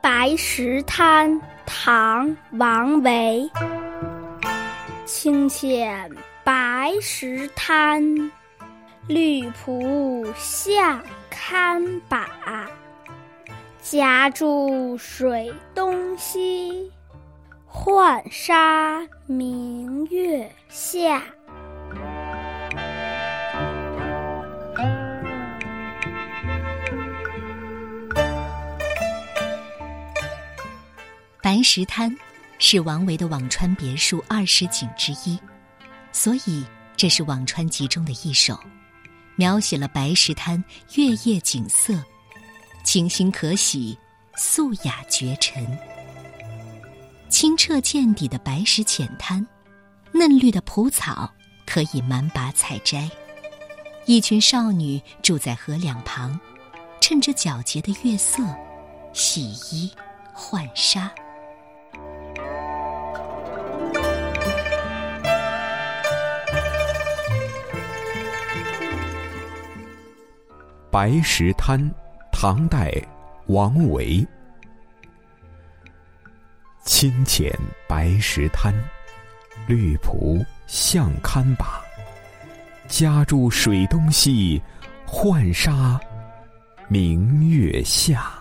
白石滩唐王维。清浅白石滩绿蒲下堪把夹住水东西浣纱明月下。白石滩是王维的辋川别墅二十景之一，所以这是《辋川集》中的一首，描写了白石滩月夜景色，清新可喜，素雅绝尘。清澈见底的白石浅滩，嫩绿的蒲草可以满把采摘。一群少女住在河两旁，趁着皎洁的月色，洗衣浣纱。白石滩，唐代，王维。清浅白石滩，绿蒲向堪把。家住水东西，浣纱明月下。